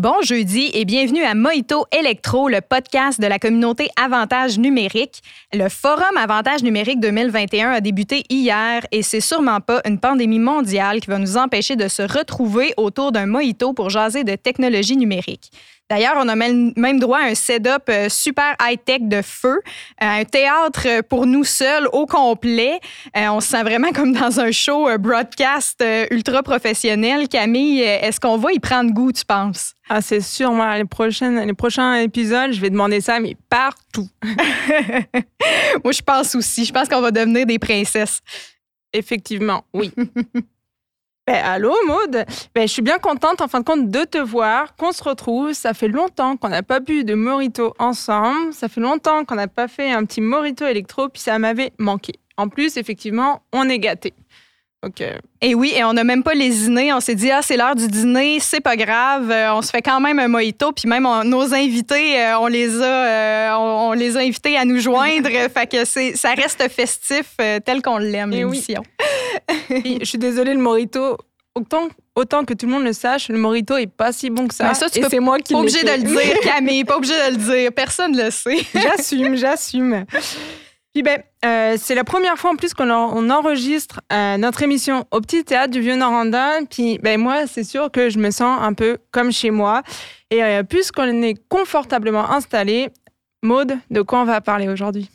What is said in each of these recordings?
Bon jeudi et bienvenue à Mojito Electro, le podcast de la communauté Avantage numérique. Le Forum Avantage numérique 2021 a débuté hier et c'est sûrement pas une pandémie mondiale qui va nous empêcher de se retrouver autour d'un mojito pour jaser de technologie numérique. D'ailleurs, on a même droit à un setup euh, super high-tech de feu, euh, un théâtre pour nous seuls au complet. Euh, on se sent vraiment comme dans un show broadcast ultra professionnel. Camille, est-ce qu'on va y prendre goût, tu penses? Ah, c'est sûr, moi, les, prochaines, les prochains épisodes, je vais demander ça, mais partout. moi, je pense aussi. Je pense qu'on va devenir des princesses. Effectivement, oui. Ben, allô, Maude? Ben, je suis bien contente, en fin de compte, de te voir, qu'on se retrouve. Ça fait longtemps qu'on n'a pas bu de morito ensemble. Ça fait longtemps qu'on n'a pas fait un petit morito électro, puis ça m'avait manqué. En plus, effectivement, on est gâtés. Et oui, et on n'a même pas lésiné. On s'est dit, ah, c'est l'heure du dîner, c'est pas grave. Euh, on se fait quand même un mojito. Puis même nos invités, euh, on, les a, euh, on, les a invités à nous joindre. fait que ça reste festif tel qu'on l'aime, l'émission. je suis désolée, le mojito, autant, autant que tout le monde le sache, le morito est pas si bon que ça. ça et c'est moi qui Pas obligé de le dire, Camille, pas obligé de le dire. Personne ne le sait. j'assume, j'assume. Puis ben, euh, c'est la première fois en plus qu'on on enregistre euh, notre émission au petit théâtre du Vieux-Noranda. Puis ben moi, c'est sûr que je me sens un peu comme chez moi. Et euh, puisqu'on est confortablement installé, Maude, de quoi on va parler aujourd'hui?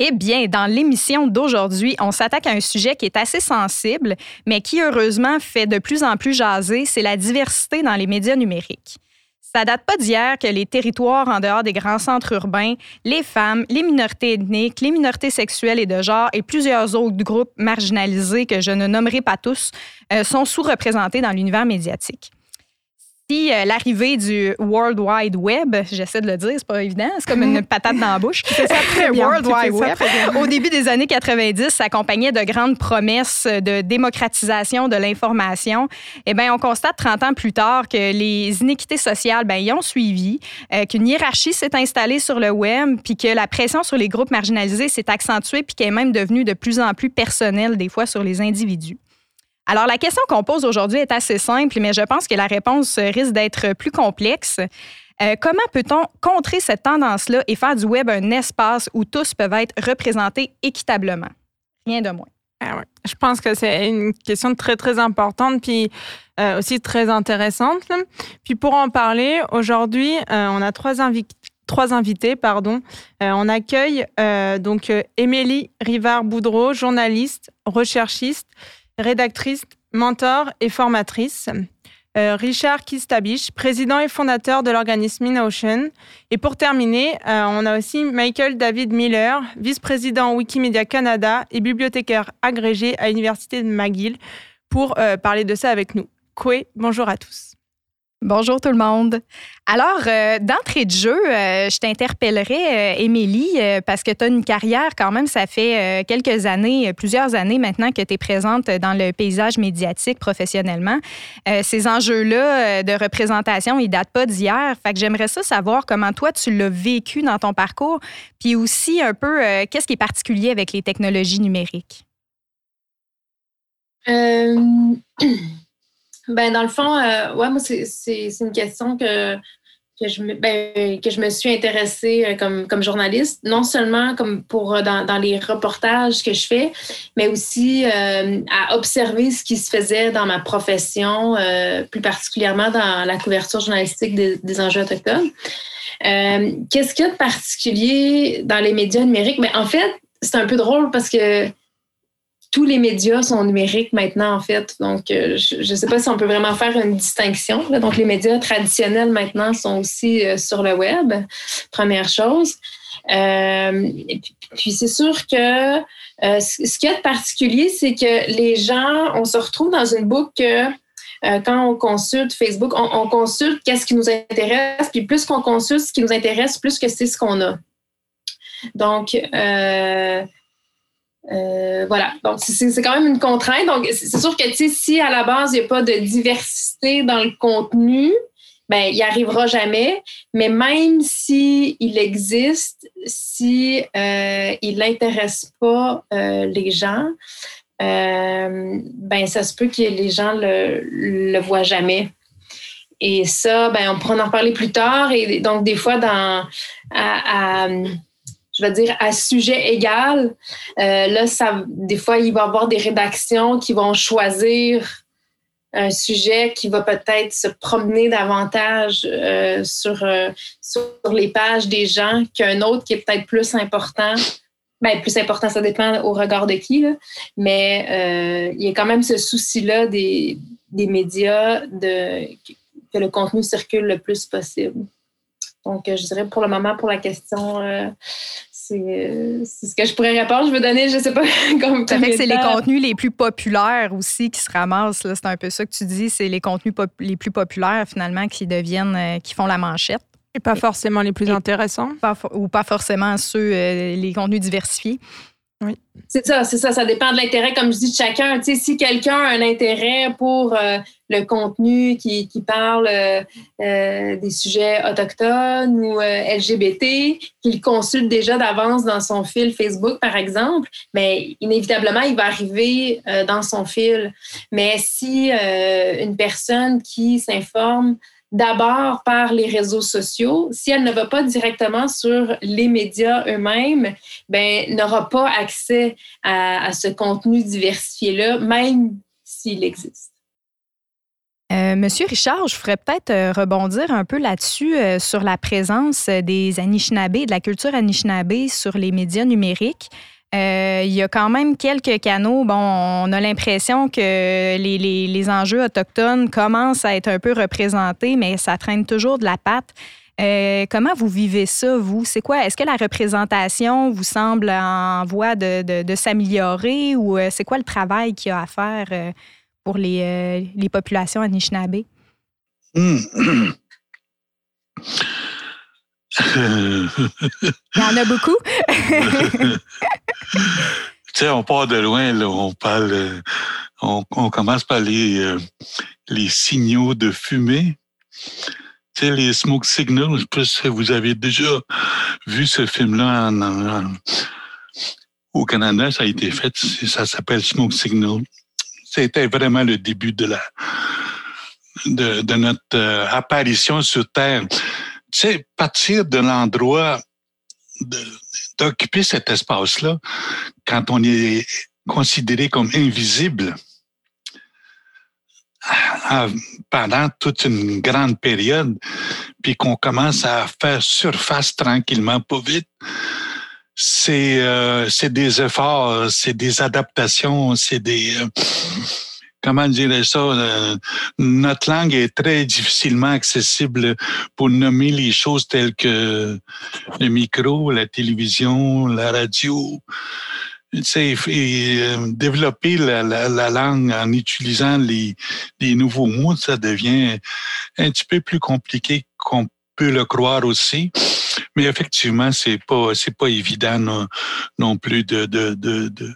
Eh bien, dans l'émission d'aujourd'hui, on s'attaque à un sujet qui est assez sensible, mais qui heureusement fait de plus en plus jaser, c'est la diversité dans les médias numériques. Ça date pas d'hier que les territoires en dehors des grands centres urbains, les femmes, les minorités ethniques, les minorités sexuelles et de genre et plusieurs autres groupes marginalisés que je ne nommerai pas tous euh, sont sous-représentés dans l'univers médiatique. Euh, l'arrivée du World Wide Web, j'essaie de le dire, c'est pas évident, c'est comme une patate dans la bouche. C'est ça très bien. World Wide Web. Au début des années 90, s'accompagnait de grandes promesses de démocratisation de l'information. Eh bien, on constate 30 ans plus tard que les inéquités sociales, ben, y ont suivi, euh, qu'une hiérarchie s'est installée sur le web, puis que la pression sur les groupes marginalisés s'est accentuée, puis qu'elle est même devenue de plus en plus personnelle, des fois, sur les individus. Alors, la question qu'on pose aujourd'hui est assez simple, mais je pense que la réponse risque d'être plus complexe. Euh, comment peut-on contrer cette tendance-là et faire du web un espace où tous peuvent être représentés équitablement? Rien de moins. Ah je pense que c'est une question très, très importante, puis euh, aussi très intéressante. Puis pour en parler, aujourd'hui, euh, on a trois, trois invités. Pardon. on accueille donc Émilie Rivard-Boudreau, journaliste, recherchiste, rédactrice, mentor et formatrice. Euh, Richard Kistabich, président et fondateur de l'organisme InOcean. Et pour terminer, euh, on a aussi Michael David Miller, vice-président Wikimedia Canada et bibliothécaire agrégé à l'Université de McGill, pour euh, parler de ça avec nous. Koué, bonjour à tous. Bonjour tout le monde. Alors, euh, d'entrée de jeu, euh, je t'interpellerai, euh, Émilie, parce que tu as une carrière quand même, ça fait quelques années, plusieurs années maintenant que tu es présente dans le paysage médiatique professionnellement. ces enjeux-là de représentation, ils datent pas d'hier. Fait que j'aimerais ça savoir comment toi, tu l'as vécu dans ton parcours, puis aussi un peu, qu'est-ce qui est particulier avec les technologies numériques? Ben, dans le fond, euh, ouais, moi, c'est une question que, que, je, me, ben, que je me suis intéressée euh, comme, comme journaliste, non seulement comme pour euh, dans, dans les reportages que je fais, mais aussi à observer ce qui se faisait dans ma profession, plus particulièrement dans la couverture journalistique des, des enjeux autochtones. Qu'est-ce qu'il y a de particulier dans les médias numériques? Mais en fait, c'est un peu drôle parce que tous les médias sont numériques maintenant, en fait. Donc, euh, je ne sais pas si on peut vraiment faire une distinction. Donc, les médias traditionnels maintenant sont aussi euh, sur le web, première chose. Euh, puis, c'est sûr que ce qu'il y a de particulier, c'est que les gens, on se retrouve dans une boucle que quand on consulte Facebook, on, on consulte qu'est-ce qui nous intéresse, puis plus qu'on consulte ce qui nous intéresse, plus que c'est ce qu'on a. Donc, euh, voilà. Donc, c'est quand même une contrainte. Donc, c'est sûr que, si à la base, il n'y a pas de diversité dans le contenu, ben, il n'y arrivera jamais. Mais même s'il il existe, si euh, il n'intéresse pas euh, les gens, ben, ça se peut que les gens le, le voient jamais. et ça, ben, on pourra en reparler plus tard. Et donc, des fois, dans, à, je vais dire, à sujet égal, euh, là, des fois, il va y avoir des rédactions qui vont choisir un sujet qui va peut-être se promener davantage euh, sur, euh, sur les pages des gens qu'un autre qui est peut-être plus important. Bien, plus important, ça dépend au regard de qui, mais il y a quand même ce souci-là des, des médias de, que le contenu circule le plus possible. Donc, je dirais pour le moment, pour la question, c'est ce que je pourrais répondre. Je veux donner, je sais pas comme. Ça fait que c'est les contenus les plus populaires aussi qui se ramassent. C'est un peu ça que tu dis. C'est les contenus les plus populaires finalement qui deviennent, euh, qui font la manchette. Et pas forcément les plus intéressants. ou pas forcément ceux, euh, les contenus diversifiés. Oui. C'est ça, c'est ça. Ça dépend de l'intérêt, comme je dis, de chacun. Tu sais, si quelqu'un a un intérêt pour euh, le contenu qui, parle euh, euh, des sujets autochtones ou LGBT, qu'il consulte déjà d'avance dans son fil Facebook, par exemple, mais inévitablement, il va arriver dans son fil. Mais si une personne qui s'informe d'abord par les réseaux sociaux. Si elle ne va pas directement sur les médias eux-mêmes, ben n'aura pas accès à, ce contenu diversifié-là, même s'il existe. Euh, Monsieur Richard, je ferais peut-être euh, rebondir un peu là-dessus euh, sur la présence des Anishinabés, de la culture Anishinabé sur les médias numériques. Euh, il y a quand même quelques canaux. Bon, on a l'impression que les, les, enjeux autochtones commencent à être un peu représentés, mais ça traîne toujours de la patte. Euh, comment vous vivez ça, vous? C'est quoi? Est-ce que la représentation vous semble en voie de, de, s'améliorer ou euh, c'est quoi le travail qu'il y a à faire pour les, les populations Anishinaabe? Hmm. Il y en a beaucoup. tu sais, on part de loin, là, on parle, euh, on, commence par les, euh, les signaux de fumée. Tu sais, les smoke signals, je sais pas si vous avez déjà vu ce film-là au Canada, ça a été fait, ça s'appelle Smoke Signal. C'était vraiment le début de la de, de notre euh, apparition sur Terre sais, partir de l'endroit d'occuper cet espace-là, quand on est considéré comme invisible, pendant toute une grande période, puis qu'on commence à faire surface tranquillement, pas vite, c'est euh, des efforts, c'est des adaptations, c'est des euh, comment dire ça, euh, notre langue est très difficilement accessible pour nommer les choses telles que le micro, la télévision, la radio. Tu sais, euh, développer la, la, langue en utilisant les, nouveaux mots, ça devient un petit peu plus compliqué qu'on peut le croire aussi. Mais effectivement, c'est pas c'est pas évident non, non plus de, de, de, de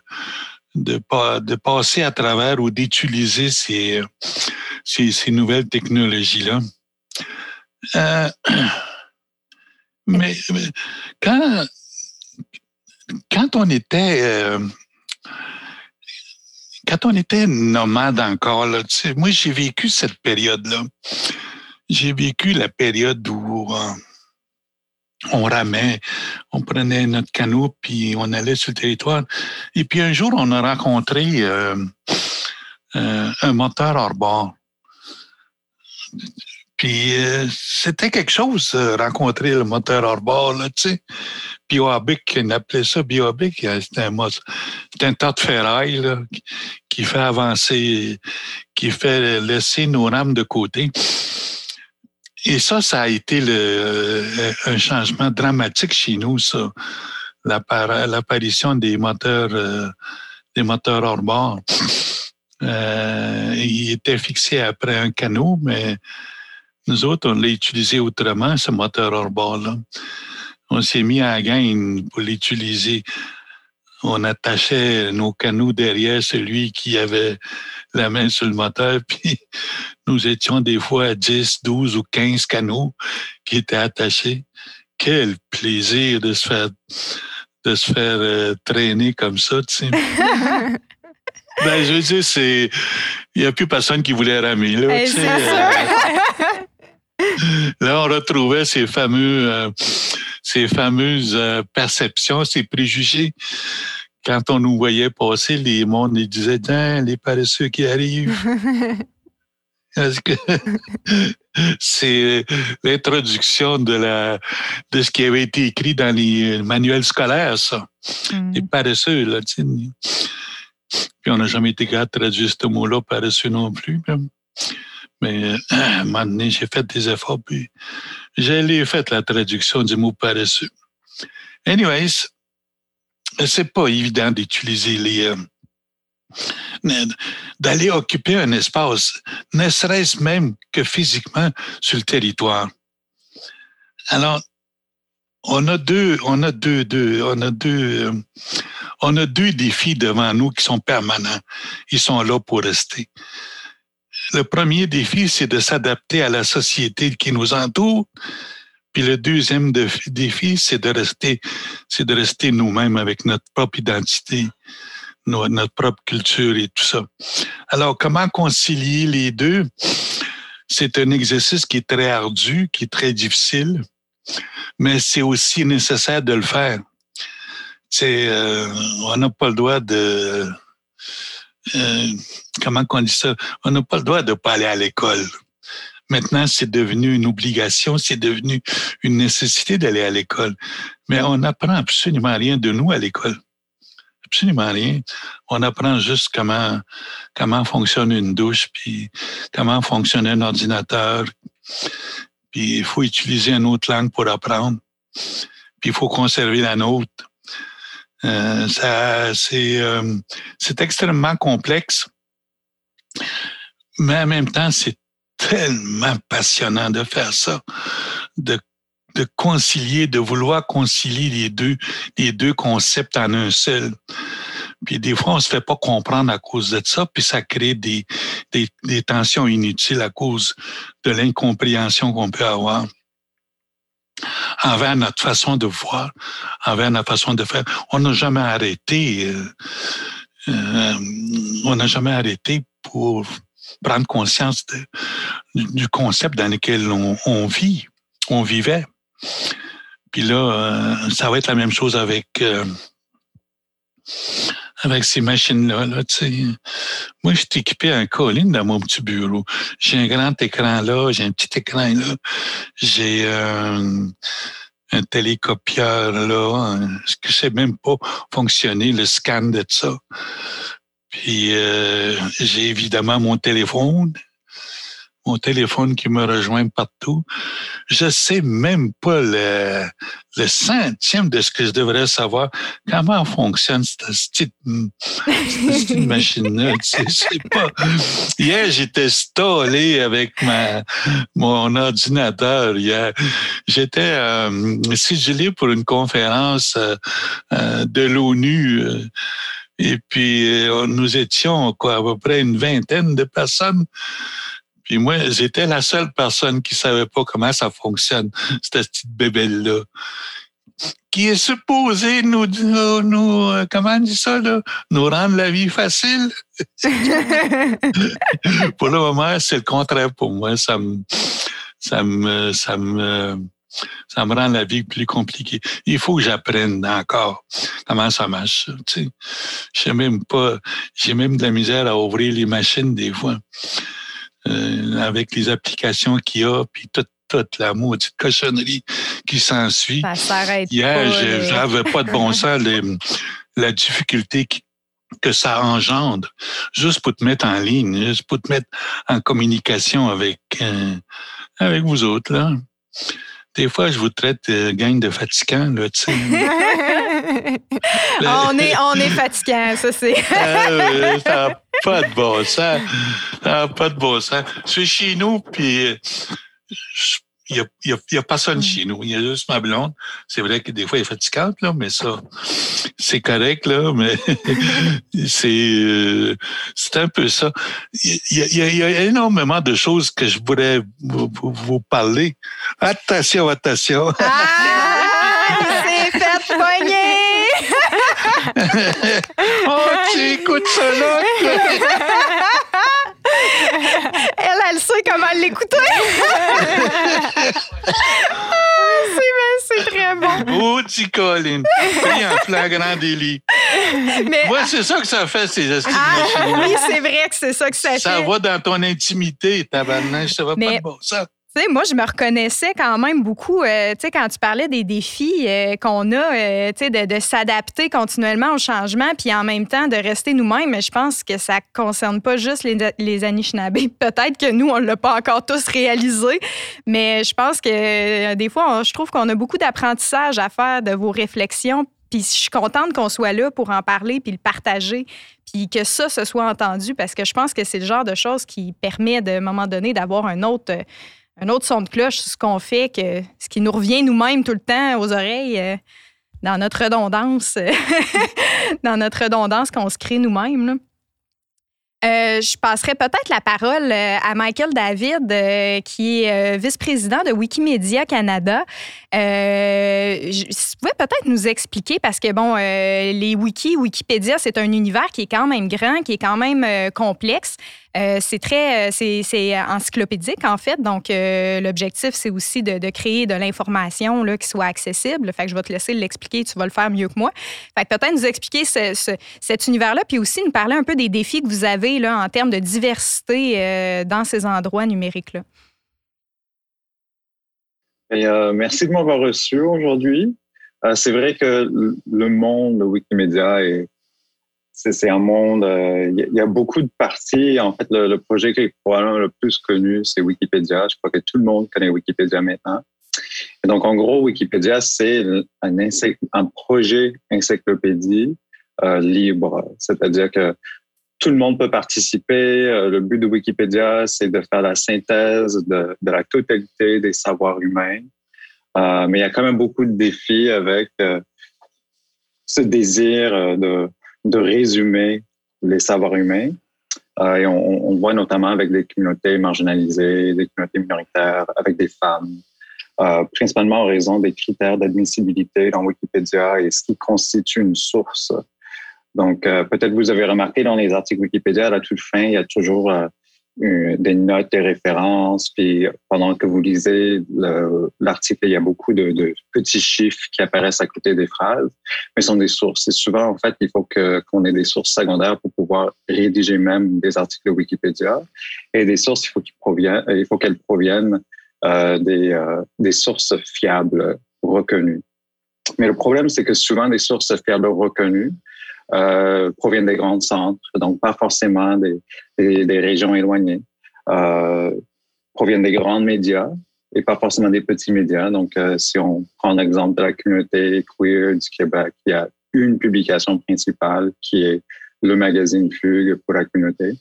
de, de passer à travers ou d'utiliser ces, ces, nouvelles technologies-là. Euh, mais, quand, quand on était euh, quand on était nomade encore, là, moi j'ai vécu cette période-là. J'ai vécu la période où euh, on ramait, on prenait notre canot, puis on allait sur le territoire. Et puis un jour, on a rencontré euh, euh, un moteur hors bord. Puis euh, c'était quelque chose, rencontrer le moteur hors bord, là, tu sais. Biobic, on appelait ça Biobic. C'était un, un tas de ferraille là, qui fait avancer, qui fait laisser nos rames de côté. Et ça, ça a été euh, un changement dramatique chez nous, ça. L'apparition des moteurs, euh, des moteurs hors bord. Euh, il était fixé après un canot, mais nous autres, on l'a utilisé autrement, ce moteur hors bord-là. On s'est mis à gain pour l'utiliser. On attachait nos canaux derrière celui qui avait la main sur le moteur, puis nous étions des fois à 10, 12 ou 15 canaux qui étaient attachés. Quel plaisir de se faire, de se faire euh, traîner comme ça, tu sais. ben, je veux dire, c'est. Il n'y a plus personne qui voulait ramer, là. Eh, c'est sûr. Euh. là, on retrouvait ces fameux, euh, ces fameuses perceptions, ces préjugés. Quand on nous voyait passer, les mondes ils disaient Tiens, les paresseux qui arrivent. Parce que c'est l'introduction de la de ce qui avait été écrit dans les manuels scolaires, ça? Mm. Les paresseux, là, tu sais. Puis on n'a jamais été capable de traduire ce mot-là paresseux non plus. Mais à un moment donné, j'ai fait des efforts, puis j'ai fait la traduction du mot paresseux. Anyways, c'est pas évident d'utiliser les. Euh, d'aller occuper un espace, ne serait-ce même que physiquement sur le territoire. Alors, on a deux, on a deux, deux on a deux, euh, on a deux défis devant nous qui sont permanents. Ils sont là pour rester. Le premier défi, c'est de s'adapter à la société qui nous entoure. Puis le deuxième défi, c'est de rester, c'est de rester nous-mêmes avec notre propre identité, notre propre culture et tout ça. Alors, comment concilier les deux? C'est un exercice qui est très ardu, qui est très difficile, mais c'est aussi nécessaire de le faire euh, on n'a pas le droit de euh, comment qu'on dit ça? On n'a pas le droit de pas aller à l'école. Maintenant, c'est devenu une obligation, c'est devenu une nécessité d'aller à l'école. Mais on n'apprend absolument rien de nous à l'école. Absolument rien. On apprend juste comment comment fonctionne une douche, puis comment fonctionne un ordinateur. Puis il faut utiliser une autre langue pour apprendre. Puis il faut conserver la nôtre. Euh, ça, c'est, euh, c'est extrêmement complexe, mais en même temps, c'est tellement passionnant de faire ça, de, de concilier, de vouloir concilier les deux, les deux concepts en un seul. Puis des fois, on se fait pas comprendre à cause de ça, puis ça crée des, des, des tensions inutiles à cause de l'incompréhension qu'on peut avoir envers notre façon de voir, envers notre façon de faire. On n'a jamais arrêté, euh, euh, on n'a jamais arrêté pour prendre conscience du concept dans lequel on, vit, on vivait. Puis là, euh, ça va être la même chose avec euh, avec ces machines-là. Là, Moi, je suis équipé un colline dans mon petit bureau. J'ai un grand écran là, j'ai un petit écran là, j'ai un, un télécopieur là, ce que je sais même pas fonctionner, le scan de ça. Puis euh, j'ai évidemment mon téléphone, mon téléphone qui me rejoint partout. Je sais même pas le, le centième de ce que je devrais savoir. Comment fonctionne cette petite, machine-là? pas. Hier, j'étais stallé avec ma, mon ordinateur. Hier, j'étais euh, sigilé pour une conférence euh, euh, de l'ONU. Euh, et puis, nous étions quoi, à peu près une vingtaine de personnes. Puis moi, j'étais la seule personne qui savait pas comment ça fonctionne, cette petite bébelle-là. Qui est supposée nous, nous, nous, euh, comment on dit ça, là? Nous rendre la vie facile? pour le moment, c'est le contraire pour moi. Ça me, ça me, ça me, ça me rend la vie plus compliquée. Il faut que j'apprenne encore comment ça marche. Tu sais. J'ai même pas, j'ai même de la misère à ouvrir les machines des fois. Euh, avec les applications qu'il y a, puis toute, toute la maudite cochonnerie qui s'ensuit. Ça s'arrête Hier, j'avais pas de bon sens la difficulté que ça engendre, juste pour te mettre en ligne, juste pour te mettre en communication avec euh, avec vous autres là. Des fois, je vous traite de gang de fatigants, là, tu sais. on est, on est fatigant, ça c'est. Ah, ça n'a pas de bon sens. Ça n'a pas de bon sens. Je suis chez nous, puis euh, il n'y a, y a, y a, personne chez nous. Il y a juste ma blonde. C'est vrai que des fois, elle est fatigante, là, mais ça, c'est correct, là, mais c'est, euh, c'est un peu ça. Il y, a, y, a, énormément de choses que je voudrais vous, vous parler. Attention, attention. Ah, c'est fait poigner! oh, tu écoutes ça là! elle, elle sait comment l'écouter. c'est très bon. petit Colin. Pris en flagrant délit. Mais, Moi, c'est ça que ça fait, ces astuces ah, Oui, c'est vrai que c'est ça que ça, fait. Ça va dans ton intimité, tabarnak. Ça va pas de bon ça moi, je me reconnaissais quand même beaucoup, euh, tu sais, quand tu parlais des défis euh, qu'on a, euh, tu sais, de, s'adapter continuellement au changement, puis en même temps de rester nous-mêmes. Je pense que ça concerne pas juste les, les. Peut-être que nous, on l'a pas encore tous réalisé, mais je pense que des fois, je trouve qu'on a beaucoup d'apprentissage à faire de vos réflexions. Puis je suis contente qu'on soit là pour en parler puis le partager, puis que ça se soit entendu, parce que je pense que c'est le genre de choses qui permet, de, à un moment donné, d'avoir un autre un autre son de cloche ce qu'on fait, que, ce qui nous revient nous-mêmes tout le temps aux oreilles, euh, dans notre redondance, dans notre redondance qu'on se crée nous-mêmes. Euh, je passerai peut-être la parole euh, à Michael David, qui est vice-président de Wikimedia Canada. Euh, vous pouvez peut-être nous expliquer, parce que, bon, les wikis, Wikipédia, c'est un univers qui est quand même grand, qui est quand même complexe. Euh, c'est très, euh, c'est encyclopédique en fait. Donc euh, l'objectif c'est aussi de, créer de l'information qui soit accessible. Fait je vais te laisser l'expliquer, tu vas le faire mieux que moi. Fait peut-être nous expliquer cet univers-là, puis aussi nous parler un peu des défis que vous avez là en termes de diversité dans ces endroits numériques là. merci de m'avoir reçu aujourd'hui. c'est vrai que le monde de Wikimedia est c'est un monde, euh, il y, a beaucoup de parties. En fait, le, projet qui est probablement le plus connu, c'est Wikipédia. Je crois que tout le monde connaît Wikipédia maintenant. Donc, en gros, Wikipédia, c'est un, projet encyclopédie euh, libre. C'est-à-dire que tout le monde peut participer. Euh, le but de Wikipédia, c'est de faire la synthèse de, la totalité des savoirs humains. Mais il y a quand même beaucoup de défis avec ce désir de de résumer les savoirs humains. Euh, et on, voit notamment avec des communautés marginalisées, des communautés minoritaires, avec des femmes, euh, principalement en raison des critères d'admissibilité dans Wikipédia et ce qui constitue une source. Donc, euh, peut-être vous avez remarqué dans les articles Wikipédia, à la toute fin, il y a toujours des notes, des références. Puis pendant que vous lisez l'article, il y a beaucoup de, petits chiffres qui apparaissent à côté des phrases, mais sont des sources. Et souvent, en fait, il faut qu'on ait des sources secondaires pour pouvoir rédiger même des articles de Wikipédia. Et des sources, il faut proviennent, il faut qu'elles proviennent euh, des, euh, des sources fiables reconnues. Mais le problème, c'est que souvent, des sources fiables reconnues euh, proviennent des grands centres, donc pas forcément des, des, des régions éloignées, euh, proviennent des grands médias et pas forcément des petits médias. Donc, euh, si on prend l'exemple de la communauté queer du Québec, il y a une publication principale qui est le magazine Fugue pour la communauté.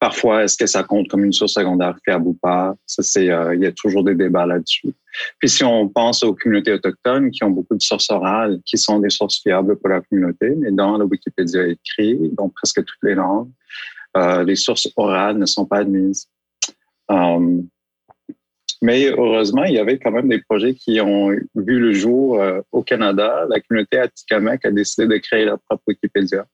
Parfois, est-ce que ça compte comme une source secondaire fiable ou pas? Ça, c'est, euh, il y a toujours des débats là-dessus. Puis si on pense aux communautés autochtones qui ont beaucoup de sources orales, qui sont des sources fiables pour la communauté, mais dans le Wikipédia écrit, dans presque toutes les langues, euh, les sources orales ne sont pas admises. Um, mais heureusement, il y avait quand même des projets qui ont vu le jour euh, au Canada. La communauté Atikamek a décidé de créer leur propre Wikipédia.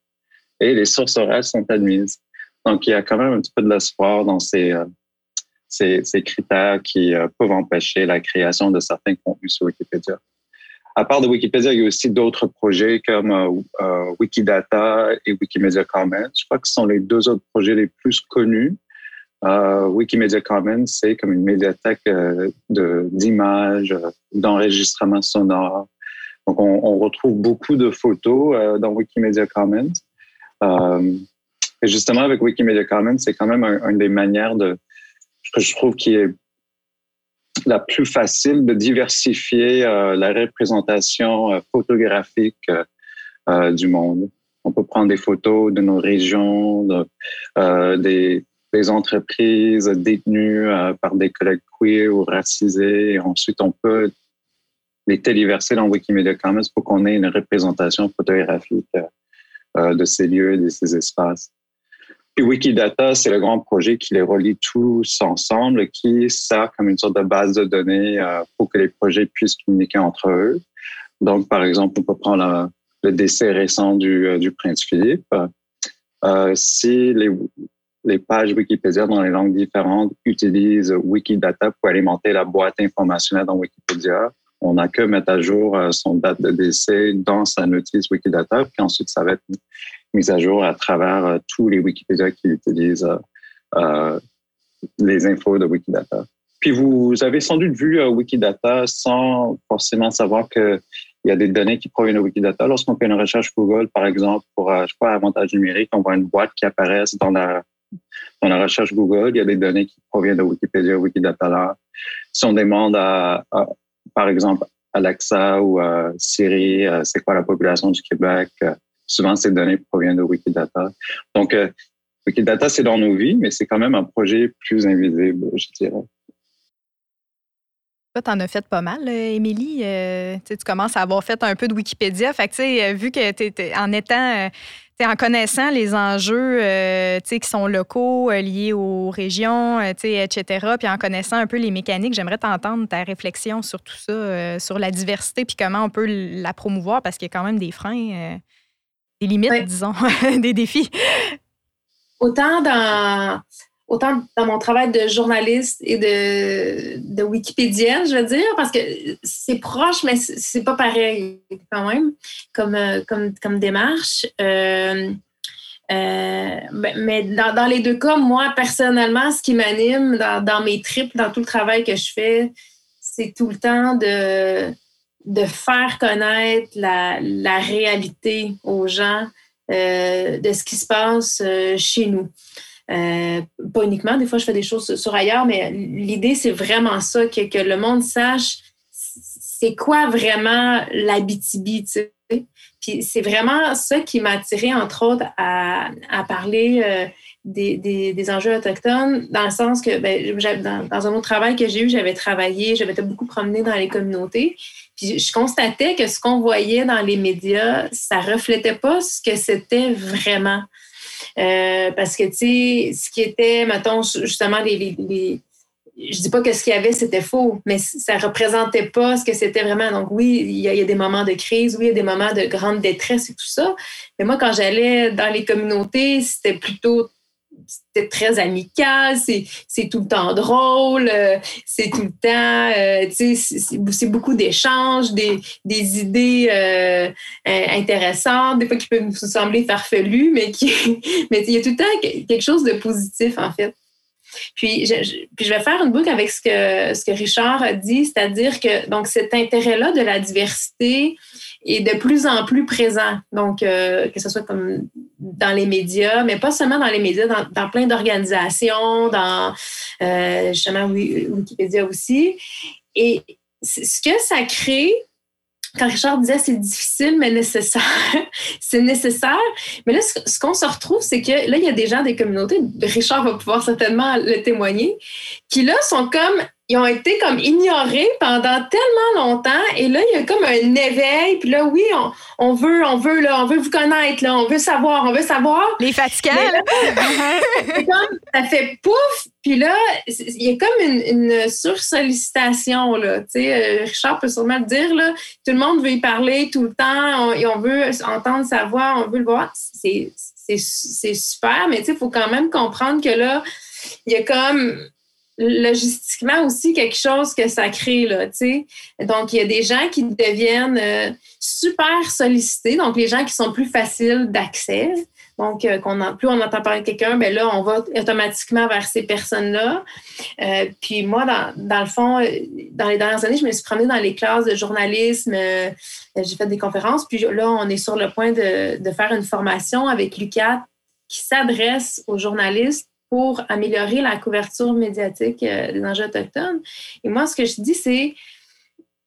Et les sources orales sont admises. Donc, il y a quand même un petit peu de l'espoir dans ces, euh, critères qui euh, peuvent empêcher la création de certains contenus sur Wikipédia. À part de Wikipédia, il y a aussi d'autres projets comme euh, Wikidata et Wikimedia Commons. Je crois que ce sont les deux autres projets les plus connus. Wikimedia Commons, c'est comme une médiathèque d'images, d'enregistrements sonores. Donc, on, on, retrouve beaucoup de photos dans Wikimedia Commons. Et justement, avec Wikimedia Commons, c'est quand même une des manières de, que je trouve qui est la plus facile de diversifier euh, la représentation euh, photographique euh, du monde. On peut prendre des photos de nos régions, de, des, entreprises détenues par des collègues queer ou racisés. Ensuite, on peut les téléverser dans Wikimedia Commons pour qu'on ait une représentation photographique de ces lieux et de ces espaces. Puis Wikidata, c'est le grand projet qui les relie tous ensemble, qui sert comme une sorte de base de données euh, pour que les projets puissent communiquer entre eux. Donc, par exemple, on peut prendre le décès récent du, euh, prince Philippe. Euh, si les, les pages Wikipédia dans les langues différentes utilisent Wikidata pour alimenter la boîte informationnelle dans Wikipédia. On n'a que mettre à jour son date de décès dans sa notice Wikidata, puis ensuite ça va être mis à jour à travers euh, tous les Wikipédia qui utilisent euh, les infos de Wikidata. Puis vous avez sans doute vu Wikidata sans forcément savoir que il y a des données qui proviennent de Wikidata. Lorsqu'on fait une recherche Google, par exemple, pour, je sais avantage numérique, on voit une boîte qui apparaît dans la, dans la recherche Google. Il y a des données qui proviennent de Wikipédia, Wikidata là. Si on demande à par exemple, Alexa ou euh, Siri, euh, c'est quoi la population du Québec? Euh, souvent, ces données proviennent de Wikidata. Donc, Wikidata, c'est dans nos vies, mais c'est quand même un projet plus invisible, je dirais. Toi, tu en as fait pas mal, Émilie. tu commences à avoir fait un peu de Wikipédia. Fait que, vu que tu en étant en connaissant les enjeux euh, qui sont locaux, euh, liés aux régions, euh, etc., puis en connaissant un peu les mécaniques, j'aimerais t'entendre ta réflexion sur tout ça, sur la diversité, puis comment on peut la promouvoir, parce qu'il y a quand même des freins, des limites, disons, des défis. Autant dans autant dans mon travail de journaliste et de, de Wikipédienne, je veux dire, parce que c'est proche, mais c'est pas pareil quand même comme, euh, comme, comme démarche. Euh, euh, mais dans, les deux cas, moi, personnellement, ce qui m'anime dans, dans, mes trips, dans tout le travail que je fais, c'est tout le temps de, de faire connaître la, la réalité aux gens de ce qui se passe chez nous. Euh, pas uniquement, des fois je fais des choses sur ailleurs, mais l'idée c'est vraiment ça, que, que, le monde sache c'est quoi vraiment l'Abitibi, tu sais. Puis c'est vraiment ça qui m'a attiré, entre autres, à, à parler euh, des, des, des, enjeux autochtones, dans le sens que ben, dans, dans, un autre travail que j'ai eu, j'avais travaillé, j'avais beaucoup promené dans les communautés. Puis je constatais que ce qu'on voyait dans les médias, ça reflétait pas ce que c'était vraiment. Euh, parce que, tu sais, ce qui était, mettons, justement, les, les, je dis pas que ce qu'il y avait, c'était faux, mais ça représentait pas ce que c'était vraiment. Donc oui, il y, a, des moments de crise, oui, il y a des moments de grande détresse et tout ça. Mais moi, quand j'allais dans les communautés, c'était plutôt c'était très amical, c'est tout le temps drôle, euh, c'est tout le temps, euh, tu sais, c'est beaucoup d'échanges, des, des, idées euh, intéressantes, des fois qui peuvent nous sembler farfelues, mais qui, mais il y a tout le temps quelque chose de positif, en fait. Puis je, puis je vais faire une boucle avec ce que, ce que Richard a dit, c'est-à-dire que donc cet intérêt-là de la diversité est de plus en plus présent. Donc, que ce soit comme dans les médias, mais pas seulement dans les médias, dans, plein d'organisations, dans euh, justement Wikipédia aussi. Et ce que ça crée, quand Richard disait c'est difficile mais nécessaire, c'est nécessaire. Mais là, ce, qu'on se retrouve, c'est que là, il y a des gens des communautés, Richard va pouvoir certainement le témoigner, qui là sont comme ils ont été comme ignorés pendant tellement longtemps. Et là il y a comme un éveil. Puis là oui on, on veut on veut là on veut vous connaître là. On veut savoir on veut savoir. Les fatigants. Comme ça fait pouf. Puis là il y a comme une, une sursollicitation là. Tu sais euh, Richard peut sûrement le dire là. Tout le monde veut y parler tout le temps. Et on veut entendre sa voix on veut le voir. C'est c'est super. Mais tu sais il faut quand même comprendre que là il y a comme logistiquement aussi quelque chose que ça crée là, tu sais. Donc il y a des gens qui deviennent euh, super sollicités, donc les gens qui sont plus faciles d'accès. Donc, euh, qu'on plus on entend parler de quelqu'un, ben là, on va automatiquement vers ces personnes-là. Euh, puis moi, dans, dans, le fond, dans les dernières années, je me suis promenée dans les classes de journalisme. j'ai fait des conférences. Puis là, on est sur le point de, de faire une formation avec l'UCAT qui s'adresse aux journalistes pour améliorer la couverture médiatique euh, des enjeux autochtones. Et moi, ce que je dis, c'est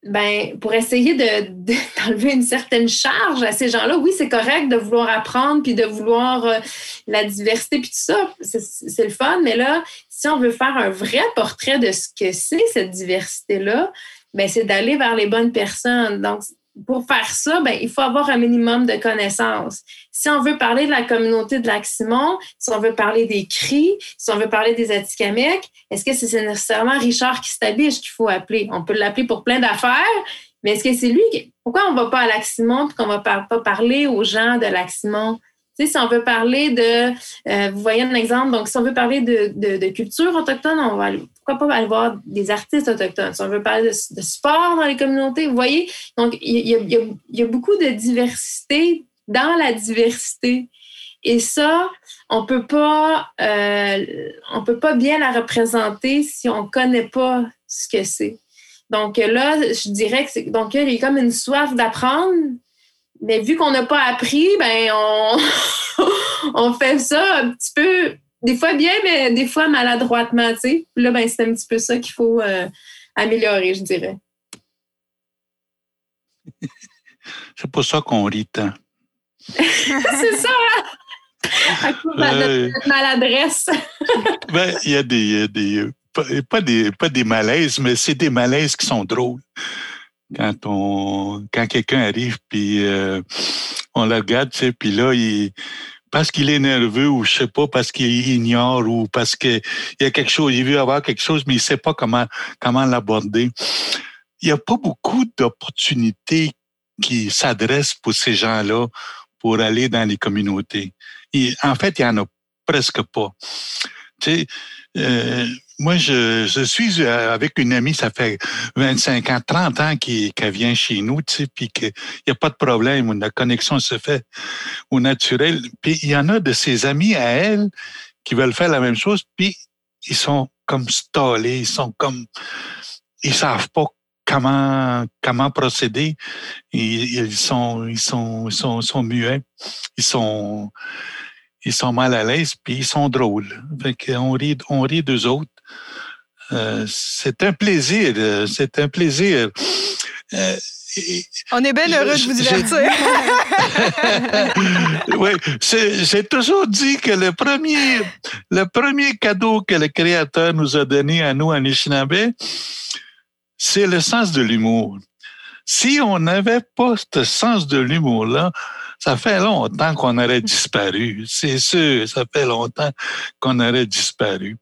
ben, pour essayer d'enlever une certaine charge à ces gens-là, oui, c'est correct de vouloir apprendre puis de vouloir euh, la diversité puis tout ça, c'est le fun, mais là, si on veut faire un vrai portrait de ce que c'est cette diversité-là, ben, c'est d'aller vers les bonnes personnes. Donc, pour faire ça, ben, il faut avoir un minimum de connaissances. Si on veut parler de la communauté de Lac-Simon, si on veut parler des cris, si on veut parler des Atikamekw, est-ce que c'est nécessairement Richard s'habille qu'il faut appeler? On peut l'appeler pour plein d'affaires, mais est-ce que c'est lui. Pourquoi on ne va pas à Lac-Simon et qu'on ne va pas parler aux gens de Si on veut parler de, euh, vous voyez un exemple, donc si on veut parler de, culture autochtone, on va pourquoi pas aller voir des artistes autochtones. Si on veut parler de, sport dans les communautés, vous voyez, donc il y, a, beaucoup de diversité dans la diversité. Et ça, on peut euh, peut pas bien la représenter si on connaît pas ce que c'est. Donc là, je dirais que donc il y a comme une soif d'apprendre, mais vu qu'on n'a pas appris, ben on, on fait ça un petit peu, des fois bien, mais des fois maladroitement, tu sais. Là, ben c'est un petit peu ça qu'il faut euh, améliorer, je dirais. c'est pour ça qu'on rit tant. c'est ça, hein? À cause de notre maladresse. ben, il y a des, des pas, des, pas des malaises, mais c'est des malaises qui sont drôles. Quand on, quand quelqu'un arrive, puis euh, on le regarde, tu sais, puis là, il, parce qu'il est nerveux ou je sais pas, parce qu'il ignore ou parce qu'il y a quelque chose, il veut avoir quelque chose, mais il sait pas comment, comment l'aborder. Il n'y a pas beaucoup d'opportunités qui s'adressent pour ces gens-là pour aller dans les communautés. en fait, il y en a presque pas. Tu sais, euh, moi, je, je, suis euh, avec une amie, ça fait 25 ans, 30 ans qu'elle vient chez nous, tu sais, puis qu'il n'y a pas de problème, la connexion se fait au naturel. Puis il y en a de ses amis à elle qui veulent faire la même chose, puis ils sont comme stallés, ils sont comme... Ils savent pas comment comment procéder. Ils, ils, sont ils sont ils sont, muets. Ils sont ils sont mal à l'aise, puis ils sont drôles. Fait on rit, on rit d'eux autres. Euh, c'est un plaisir, euh, c'est un plaisir. Euh, on est bien heureux de vous divertir. oui, j'ai toujours dit que le premier, le premier cadeau que le Créateur nous a donné à nous, à Nishinabé, c'est le sens de l'humour. Si on n'avait pas ce sens de l'humour-là, ça fait longtemps qu'on aurait disparu. C'est sûr, ça fait longtemps qu'on aurait disparu.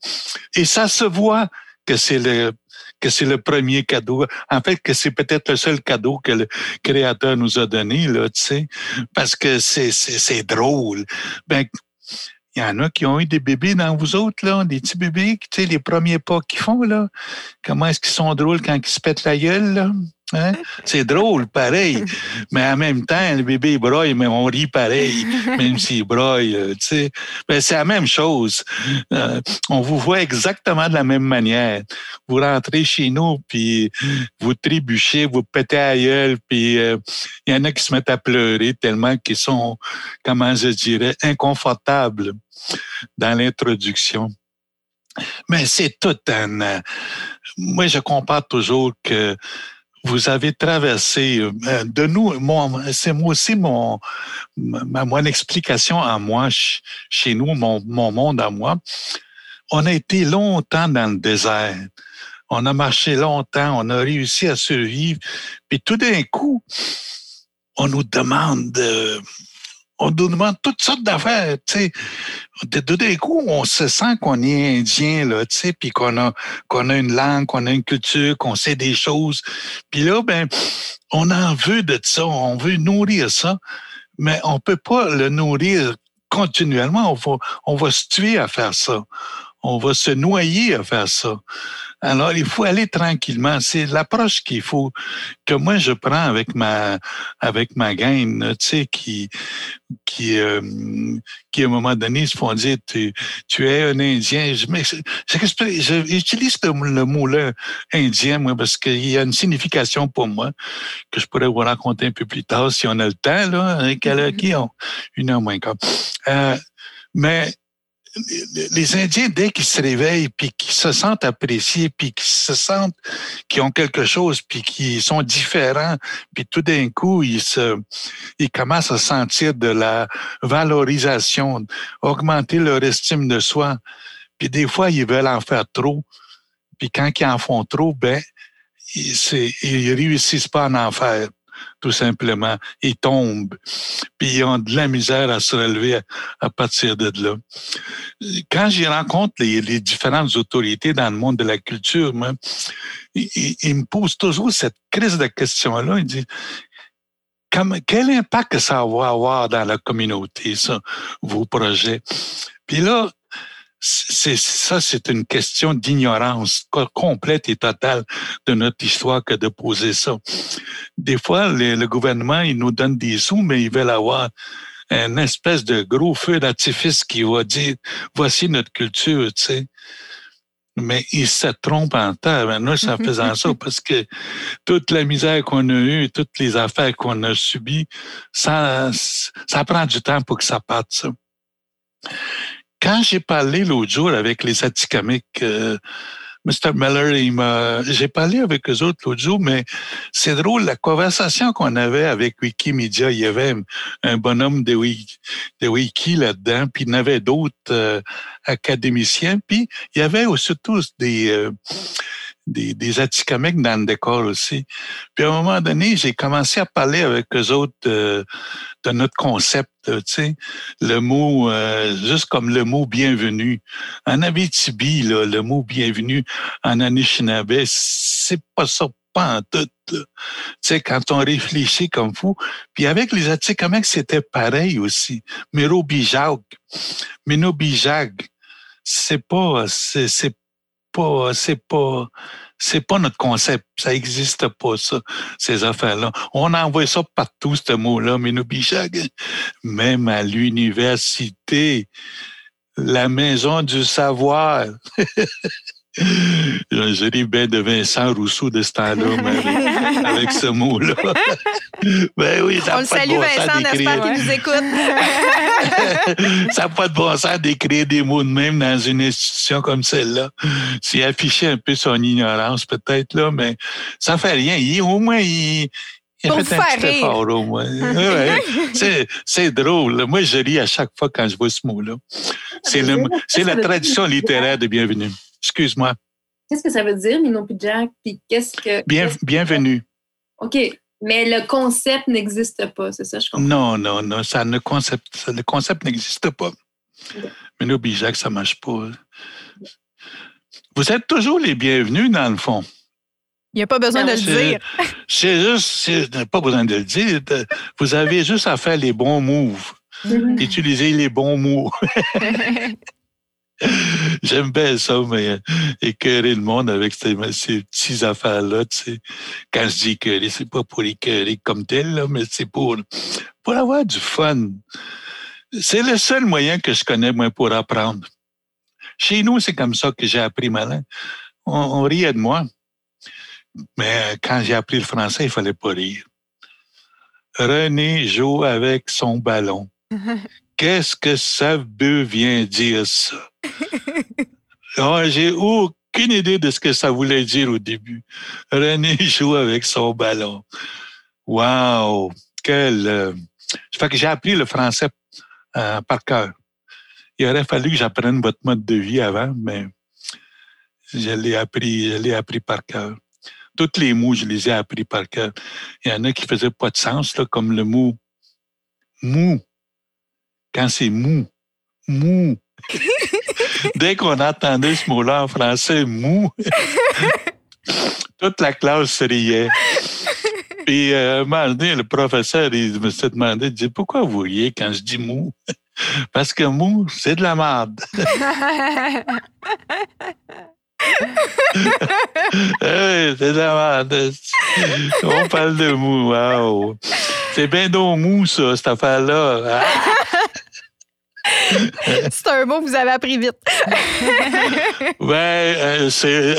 Et ça se voit que c'est le que c'est le premier cadeau. En fait, que c'est peut-être le seul cadeau que le Créateur nous a donné, là, tu sais, parce que c'est, c'est, c'est drôle. Ben, il y en a qui ont eu des bébés dans vous autres, là, des petits bébés, tu sais, les premiers pas qu'ils font, là. Comment est-ce qu'ils sont drôles quand ils se pètent la gueule, là? Hein? C'est drôle, pareil. Mais en même temps, le bébé broye, mais on rit pareil, même s'il broye. Euh, tu sais. Ben, c'est la même chose. Euh, on vous voit exactement de la même manière. Vous rentrez chez nous, puis vous trébuchez, vous pétez à gueule, puis euh, il y en a qui se mettent à pleurer tellement qu'ils sont, comment je dirais, inconfortables dans l'introduction. Mais c'est tout un... Moi, je compare toujours que vous avez traversé euh, de nous, c'est moi aussi mon, ma, mon explication à moi, chez nous, mon, mon monde à moi. On a été longtemps dans le désert. On a marché longtemps, on a réussi à survivre. Puis tout d'un coup, on nous demande de, on nous demande toutes sortes d'affaires, tu sais. De, d'un coup, on se sent qu'on est indien, là, tu sais, puis qu'on a, qu'on a une langue, qu'on a une culture, qu'on sait des choses. Puis là, ben, on en veut de ça, on veut nourrir ça, mais on peut pas le nourrir continuellement. On va, on va se tuer à faire ça. On va se noyer à faire ça. Alors, il faut aller tranquillement. C'est l'approche qu'il faut, que moi je prends avec ma, avec ma gaine, tu sais, qui, qui, euh, qui à un moment donné se font dire, tu, tu es un Indien. Je, j'utilise le, mot-là, indien, moi, parce qu'il y a une signification pour moi que je pourrais vous raconter un peu plus tard si on a le temps, là, avec hein, qui ont une heure moins comme. Euh, mais les Indiens, dès qu'ils se réveillent, puis qu'ils se sentent appréciés, puis qu'ils se sentent qu'ils ont quelque chose, puis qu'ils sont différents, puis tout d'un coup, ils, se, ils commencent à sentir de la valorisation, augmenter leur estime de soi. Puis des fois, ils veulent en faire trop. Puis quand ils en font trop, ben, ils, ils réussissent pas à en faire tout simplement. Ils tombent, puis ils ont de la misère à se relever à, partir de là. Quand j'y rencontre les, différentes autorités dans le monde de la culture, moi, ils, me posent toujours cette crise de question-là. Ils disent, quel impact ça va avoir dans la communauté, ça, vos projets? Puis là, c'est ça, c'est une question d'ignorance complète et totale de notre histoire que de poser ça. Des fois, le gouvernement, il nous donne des sous, mais ils veulent avoir un espèce de gros feu d'artifice qui va dire voici notre culture, tu sais. Mais ils se trompent en temps. Nous, en faisant ça parce que toute la misère qu'on a eue, toutes les affaires qu'on a subies, ça, ça prend du temps pour que ça parte, ça. Quand j'ai parlé l'autre jour avec les Atikamekw, euh, Mr. Miller, il m'a, j'ai parlé avec eux autres l'autre jour, mais c'est drôle, la conversation qu'on avait avec Wikimedia, il y avait un bonhomme de Wiki là-dedans, puis il y en avait d'autres euh, académiciens, puis il y avait surtout des, euh, des, des dans le décor aussi. Puis à un moment donné, j'ai commencé à parler avec eux autres euh, de notre concept, tu sais, le mot, euh, juste comme le mot bienvenue. En Abitibi, là, le mot bienvenue en Anishinaabe, c'est pas ça pas en tout. Tu sais, quand on réfléchit comme fou. Puis avec les Atikamekw, c'était pareil aussi. Miro Bijag, Mino Bijag, c'est pas, c'est c'est pas, c'est pas notre concept. Ça existe pas, ça, ces affaires-là. On envoie ça partout, ce mot-là, mais même à l'université, la maison du savoir. Je ris bien de Vincent Rousseau de ce temps-là, avec, ce mot-là. ben oui, ça On le salue, bon Vincent, n'est-ce pas, qui nous écoute? ça n'a pas de bon sens d'écrire des mots de même dans une institution comme celle-là. C'est afficher un peu son ignorance, peut-être, là, mais ça fait rien. Il, au moins, il, il a fait un petit effort, au moins. c'est drôle. Moi, je ris à chaque fois quand je vois ce mot-là. C'est la tradition littéraire de bienvenue. Excuse-moi. Qu'est-ce que ça veut dire, Minopijak? Puis qu'est-ce que. Bien, bienvenue. OK. Mais le concept n'existe pas, c'est ça, je comprends? Non, non, non. Ça, le concept, le concept n'existe pas. Okay. ça ça marche pas. Vous êtes toujours les bienvenus, dans le fond. Il n'y a pas besoin de le dire. C'est juste, pas besoin de le dire. Vous avez juste à faire les bons moves. Utiliser les bons mots. J'aime bien ça, mais écœurer le monde avec ces, ces petites affaires-là, tu sais. Quand je dis écœurer, c'est pas pour écœurer comme tel, mais c'est pour, pour avoir du fun. C'est le seul moyen que je connais, moi, pour apprendre. Chez nous, c'est comme ça que j'ai appris malin. On, on riait de moi. Mais quand j'ai appris le français, il fallait pas rire. René joue avec son ballon. Qu'est-ce que ça veut bien dire ça? oh, j'ai aucune idée de ce que ça voulait dire au début. René joue avec son ballon. Wow! Quel. Euh... Que j'ai appris le français euh, par cœur. Il aurait fallu que j'apprenne votre mode de vie avant, mais je l'ai appris, je l'ai appris par cœur. Tous les mots, je les ai appris par cœur. Il y en a qui faisaient pas de sens, là, comme le mot mou. Quand c'est mou, mou. Dès qu'on entendait ce mot-là en français, mou, toute la classe se riait. Puis, euh, un moment donné, le professeur, il me s'est demandé, il dit, pourquoi vous riez quand je dis mou? Parce que mou, c'est de la merde. c'est de la merde. On parle de mou, wow. C'est bien donc mou, ça, cette affaire-là. c'est un mot que vous avez appris vite. ben, euh, c'est,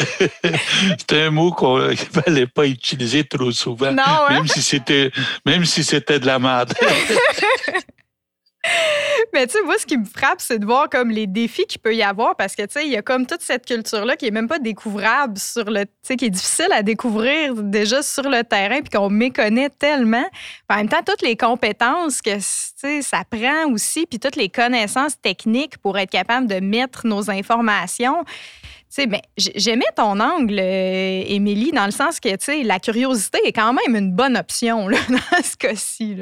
un mot qu'il ne fallait pas utiliser trop souvent. Non, hein? Même si c'était, même si c'était de la merde. Mais tu sais, moi, ce qui me frappe, c'est de voir comme les défis qu'il peut y avoir parce que, tu sais, il y a comme toute cette culture-là qui est même pas découvrable sur le, tu sais, qui est difficile à découvrir déjà sur le terrain puis qu'on méconnaît tellement. en même temps, toutes les compétences que, tu sais, ça prend aussi puis toutes les connaissances techniques pour être capable de mettre nos informations. Tu sais, ben, j'aimais ton angle, euh, Émilie, dans le sens que, tu sais, la curiosité est quand même une bonne option là, dans ce cas-ci.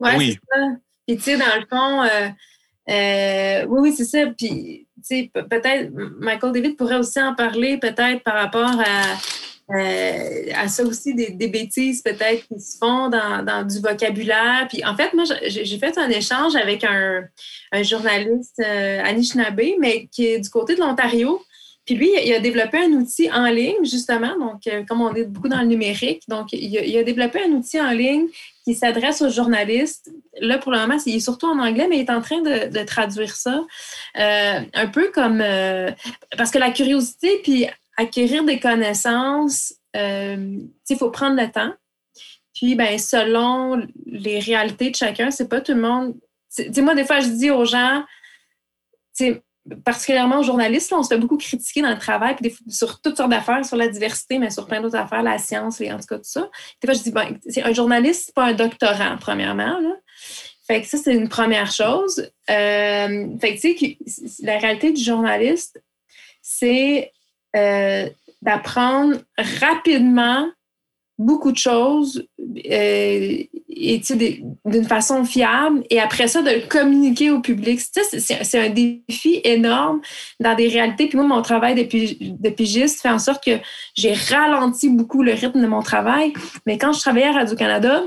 Ouais, oui, c'est ça. Puis, tu sais, dans le fond, euh, euh, oui, oui, c'est ça. Puis, tu sais, peut-être, Michael David pourrait aussi en parler, peut-être par rapport à euh, à ça aussi des, bêtises peut-être qui se font dans, dans, du vocabulaire. Puis en fait, moi, j'ai fait un échange avec un, un journaliste, euh, Anishinaabe, mais qui est du côté de l'Ontario. Puis lui, il a développé un outil en ligne, justement, donc euh, comme on est beaucoup dans le numérique, donc il a, développé un outil en ligne qui s'adresse aux journalistes. Là, pour le moment, il est surtout en anglais, mais il est en train de, traduire ça. Euh, un peu comme... Euh, parce que la curiosité, puis acquérir des connaissances, il faut prendre le temps. Puis, ben, selon les réalités de chacun, c'est pas tout le monde. Tu moi, des fois, je dis aux gens, particulièrement aux journalistes, on se fait beaucoup critiquer dans le travail, puis sur toutes sortes d'affaires, sur la diversité, mais sur plein d'autres affaires, la science, et en tout cas tout ça. Des fois, je dis, ben, un journaliste, c'est pas un doctorant, premièrement. Là. Fait que ça, c'est une première chose. Euh, fait que, tu sais, la réalité du journaliste, c'est euh, d'apprendre rapidement beaucoup de choses euh, et d'une façon fiable et après ça de communiquer au public. C'est un défi énorme dans des réalités. Puis moi, mon travail de pigiste fait en sorte que j'ai ralenti beaucoup le rythme de mon travail. Mais quand je travaillais à Radio-Canada,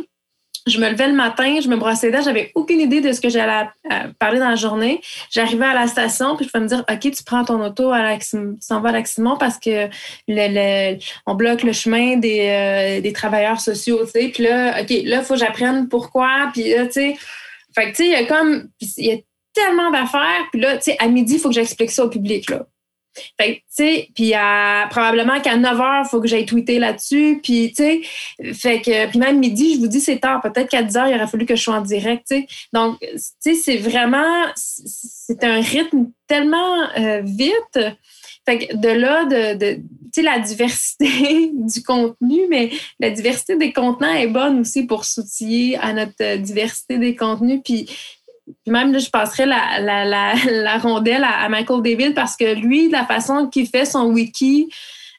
je me levais le matin, je me brossais dents, j'avais aucune idée de ce que j'allais parler dans la journée. J'arrivais à la station, puis je pouvais me dire, OK, tu prends ton auto, à tu s'en vas à parce que le, on bloque le chemin des, euh, des travailleurs sociaux, tu sais. Puis là, OK, là, il faut que j'apprenne pourquoi, puis là, tu sais. Fait que, tu sais, il y a comme, il y a tellement d'affaires, puis là, tu sais, à midi, il faut que j'explique ça au public, là. Fait tu sais, puis probablement qu'à 9 h, il faut que j'aille tweeter là-dessus. Puis, tu sais, fait que, puis même midi, je vous dis, c'est tard. Peut-être qu'à 10 h, il aurait fallu que je sois en direct, tu sais. Donc, tu sais, c'est vraiment, c'est un rythme tellement euh, vite. Fait de là, de, de tu sais, la diversité du contenu, mais la diversité des contenants est bonne aussi pour s'outiller à notre diversité des contenus. Puis même, là, je passerais la, rondelle à, Michael David parce que lui, la façon qu'il fait son wiki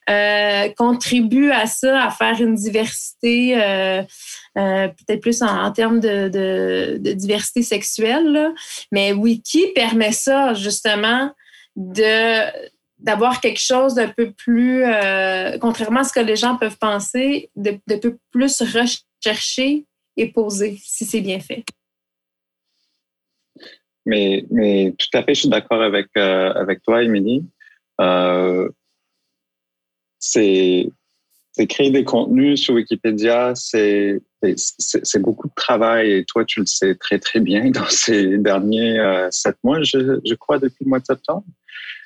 euh, contribue à ça, à faire une diversité, euh, euh, peut-être plus en, termes de, diversité sexuelle. Mais wiki permet ça, justement, de d'avoir quelque chose d'un peu plus, contrairement à ce que les gens peuvent penser, de, de peu plus recherché et posé, si c'est bien fait. Mais, mais tout à fait, je suis d'accord avec, euh, avec toi, Émilie. Euh, c'est créer des contenus sur Wikipédia, c'est beaucoup de travail et toi, tu le sais très, très bien dans ces derniers euh, sept mois, je, je, crois, depuis le mois de septembre.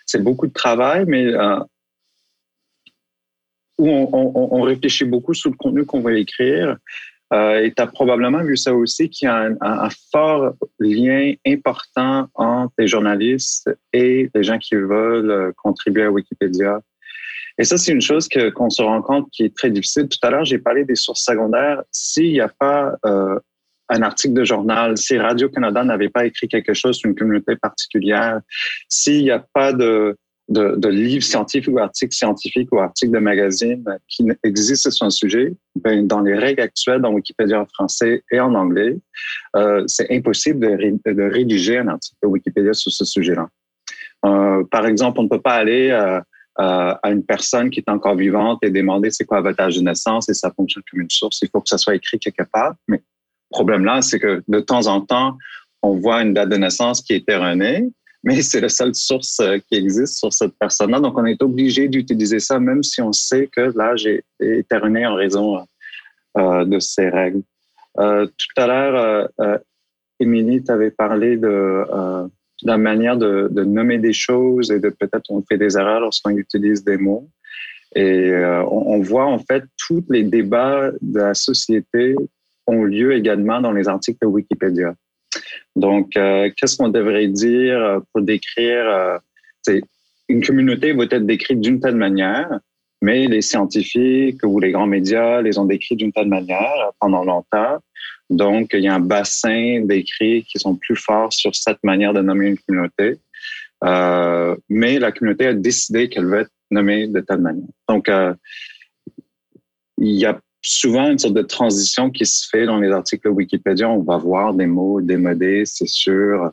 C'est beaucoup de travail, mais où on, réfléchit beaucoup sur le contenu qu'on va écrire euh, et tu as probablement vu ça aussi, qu'il y a un, fort lien important entre les journalistes et les gens qui veulent euh, contribuer à Wikipédia. Et ça, c'est une chose que, qu'on se rend compte qui est très difficile. Tout à l'heure, j'ai parlé des sources secondaires. S'il n'y a pas euh, un article de journal, si Radio-Canada n'avait pas écrit quelque chose sur une communauté particulière, s'il n'y a pas de, de, de, livres scientifiques ou articles scientifiques ou articles de magazines qui existent sur un sujet, ben, dans les règles actuelles dans Wikipédia en français et en anglais, euh, c'est impossible de, rédiger un article de Wikipédia sur ce sujet-là. Euh, par exemple, on ne peut pas aller euh, à une personne qui est encore vivante et demander c'est quoi votre âge de naissance et ça fonctionne comme une source. Il faut que ça soit écrit quelque part. Mais le problème là, c'est que de temps en temps, on voit une date de naissance qui est erronée mais c'est la seule source euh, qui existe sur cette personne-là. Donc, on est obligé d'utiliser ça, même si on sait que l'âge est, est en raison euh, de ces règles. Euh, tout à l'heure, euh, Émilie, tu avais parlé de, euh, la manière de, nommer des choses et de peut-être on fait des erreurs lorsqu'on utilise des mots. Et on voit en fait tous les débats de la société ont lieu également dans les articles de Wikipédia. Donc, euh, qu'est-ce qu'on devrait dire euh, pour décrire euh, une communauté va être décrite d'une telle manière, mais les scientifiques ou les grands médias les ont décrits d'une telle manière pendant longtemps. Donc, il y a un bassin d'écrits qui sont plus forts sur cette manière de nommer une communauté. Mais la communauté a décidé qu'elle veut être nommée de telle manière. Donc, il y a souvent une sorte de transition qui se fait dans les articles Wikipédia. On va voir des mots démodés, c'est sûr.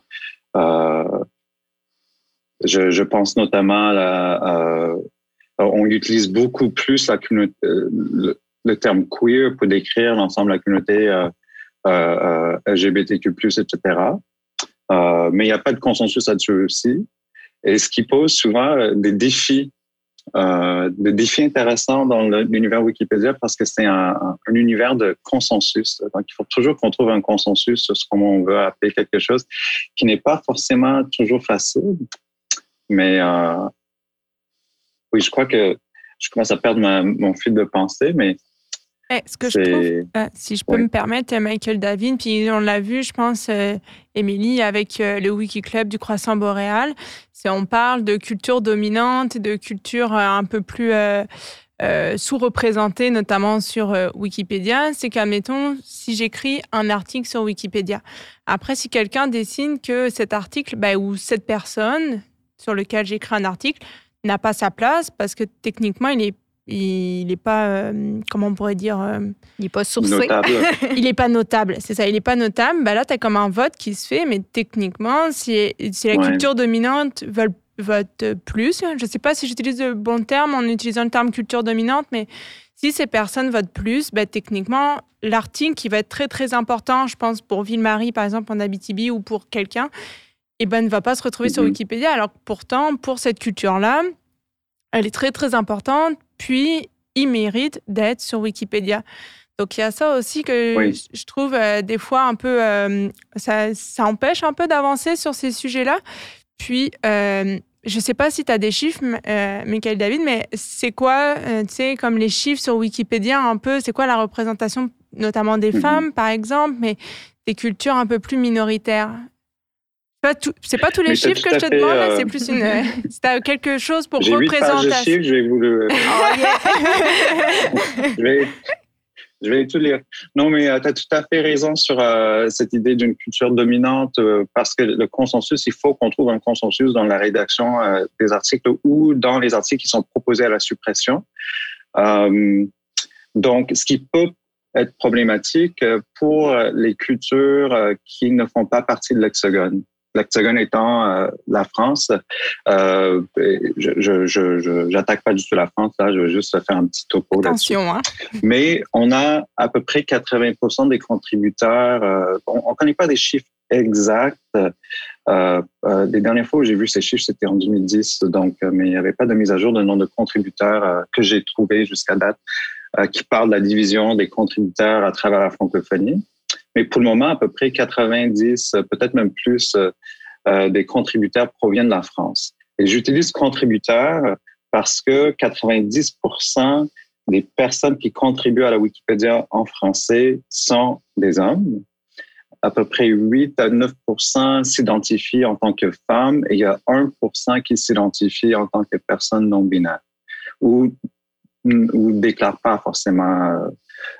Euh, je, je, pense notamment à, on utilise beaucoup plus la communauté, le, terme queer pour décrire l'ensemble de la communauté LGBTQ+, etc. mais il n'y a pas de consensus là-dessus aussi. Et ce qui pose souvent des défis euh, de défis intéressants dans l'univers Wikipédia parce que c'est un, univers de consensus. Donc, il faut toujours qu'on trouve un consensus sur ce qu'on veut appeler quelque chose qui n'est pas forcément toujours facile. Mais euh, oui, je crois que je commence à perdre mon fil de pensée, mais eh, ce que je trouve, euh, si je peux me permettre, Michael David, puis on l'a vu, je pense, euh, Émilie, avec euh, le Wiki Club du Croissant Boréal, c'est on parle de culture dominante, de culture un peu plus sous-représentée, notamment sur Wikipédia. C'est qu'admettons, si j'écris un article sur Wikipédia, après, si quelqu'un décide que cet article, bah, ou cette personne sur lequel j'écris un article, n'a pas sa place parce que techniquement, il est il n'est pas, euh, comment on pourrait dire euh, Il n'est pas sourcé. Notable. il n'est pas notable, c'est ça, il n'est pas notable. Bah là, tu as comme un vote qui se fait, mais techniquement, si, si la culture dominante vote plus, je ne sais pas si j'utilise le bon terme en utilisant le terme culture dominante, mais si ces personnes votent plus, bah, techniquement, l'article qui va être très très important, je pense pour Ville-Marie par exemple en Abitibi ou pour quelqu'un, eh ben, ne va pas se retrouver sur mhm. Wikipédia. Alors pourtant, pour cette culture-là, elle est très très importante puis il mérite d'être sur Wikipédia. Donc il y a ça aussi que je trouve euh, des fois un peu, euh, ça, ça, empêche un peu d'avancer sur ces sujets-là. Puis euh, je ne sais pas si tu as des chiffres, Michael David, mais c'est quoi, tu sais, comme les chiffres sur Wikipédia un peu, c'est quoi la représentation notamment des mhm. femmes par exemple, mais des cultures un peu plus minoritaires? C'est pas tous les chiffres que je te demande, euh, c'est plus une. Si tu as quelque chose pour représenter. chiffres, je vais vous le. Oh, je, vais, je vais tout lire. Non, mais euh, tu as tout à fait raison sur euh, cette idée d'une culture dominante, parce que le consensus, il faut qu'on trouve un consensus dans la rédaction des articles ou dans les articles qui sont proposés à la suppression. donc, ce qui peut être problématique pour les cultures qui ne font pas partie de l'hexagone l'hexagone étant euh, la France. Euh, je n'attaque pas du tout la France, là, je veux juste faire un petit topo là-dessus. Hein? Mais on a à peu près 80% des contributeurs. Euh, on ne connaît pas des chiffres exacts. les dernières fois où j'ai vu ces chiffres, c'était en 2010, donc, mais il n'y avait pas de mise à jour de nombre de contributeurs que j'ai trouvé jusqu'à date qui parlent de la division des contributeurs à travers la francophonie. Mais pour le moment, à peu près 90, peut-être même plus, euh, euh, des contributeurs proviennent de la France. Et j'utilise contributeurs parce que 90% des personnes qui contribuent à la Wikipédia en français sont des hommes. À peu près 8 à 9% s'identifient en tant que femmes et il y a 1% qui s'identifie en tant que personne non binaire ou ne déclarent pas forcément euh, euh,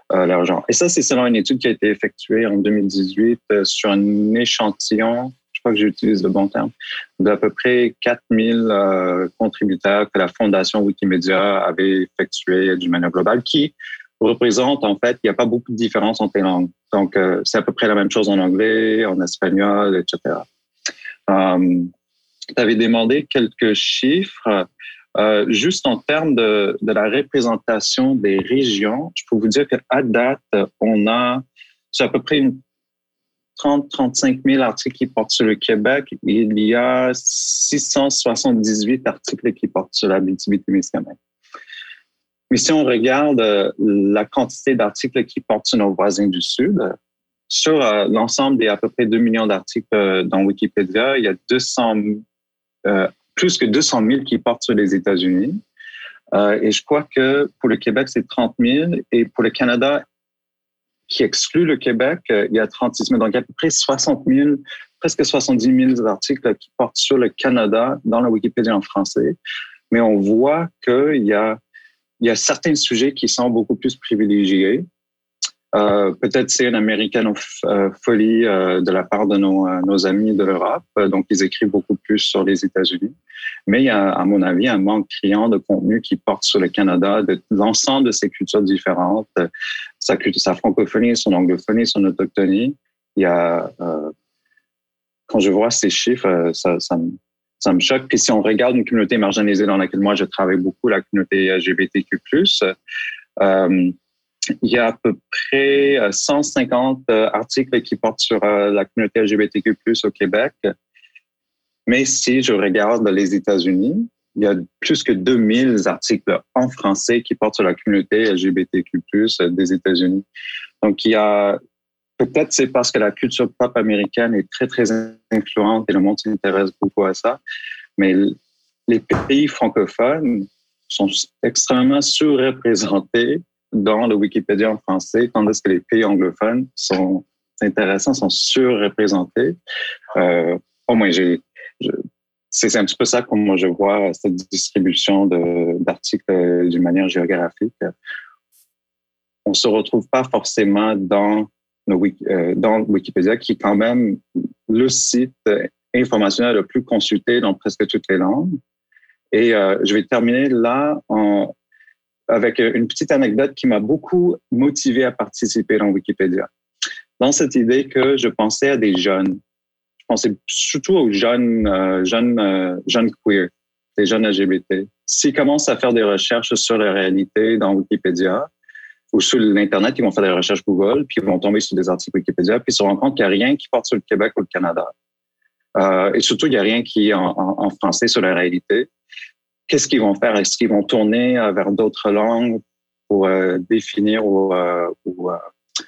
l'argent. Et ça, c'est selon une étude qui a été effectuée en 2018 euh, sur un échantillon, je crois que j'utilise le bon terme, d'à peu près 4000 euh, contributeurs que la Fondation Wikimedia avait effectué d'une manière globale, qui représente, en fait, il n'y a pas beaucoup de différence entre les langues. Donc, c'est à peu près la même chose en anglais, en espagnol, etc. tu avais demandé quelques chiffres. Euh, juste en termes de, de, la représentation des régions, je peux vous dire qu'à date, on a à peu près 30-35 000 articles qui portent sur le Québec. Il y a 678 articles qui portent sur la BTB-Témiscamingue. Mais si on regarde euh, la quantité d'articles qui portent sur nos voisins du Sud, sur euh, l'ensemble des à peu près 2 millions d'articles dans Wikipédia, il y a 200 euh, plus que 200 000 qui portent sur les États-Unis. Euh, et je crois que pour le Québec, c'est 30 000. Et pour le Canada, qui exclut le Québec, euh, il y a 36 000. Donc, il y a à peu près 60 000, presque 70 000 articles qui portent sur le Canada dans la Wikipédia en français. Mais on voit qu'il y a, il y a certains sujets qui sont beaucoup plus privilégiés. Euh, peut-être c'est une américanofolie euh, de la part de nos, euh, amis de l'Europe, donc ils écrivent beaucoup plus sur les États-Unis. Mais il y a, à mon avis, un manque criant de contenu qui porte sur le Canada, de l'ensemble de ces cultures différentes, sa, francophonie, son anglophonie, son autochtonie. Il y a, quand je vois ces chiffres, ça, me choque. Puis si on regarde une communauté marginalisée dans laquelle moi je travaille beaucoup, la communauté LGBTQ+, euh, il y a à peu près 150 articles qui portent sur la communauté LGBTQ+ au Québec. Mais si je regarde les États-Unis, il y a plus que 2000 articles en français qui portent sur la communauté LGBTQ+, des États-Unis. Donc, il y a, peut-être c'est parce que la culture pop américaine est très, très influente et le monde s'intéresse beaucoup à ça. Mais les pays francophones sont extrêmement surreprésentés dans le Wikipédia en français, tandis que les pays anglophones sont intéressants, sont surreprésentés. Euh, au moins, j'ai, c'est un petit peu ça comme moi je vois cette distribution d'articles d'une manière géographique. On se retrouve pas forcément dans, le, euh, dans Wikipédia, qui est quand même le site informationnel le plus consulté dans presque toutes les langues. Et euh, je vais terminer là en, avec une petite anecdote qui m'a beaucoup motivé à participer dans Wikipédia. Dans cette idée que je pensais à des jeunes pensais surtout aux jeunes, euh, jeunes, euh, jeunes queer, les jeunes LGBT. S'ils commencent à faire des recherches sur la réalité dans Wikipédia ou sur l'Internet, ils vont faire des recherches Google, puis ils vont tomber sur des articles Wikipédia, puis ils se rendent compte qu'il n'y a rien qui porte sur le Québec ou le Canada. Euh, et surtout, il n'y a rien qui est en, en, français sur la réalité. Qu'est-ce qu'ils vont faire? Est-ce qu'ils vont tourner vers d'autres langues pour définir ou, ou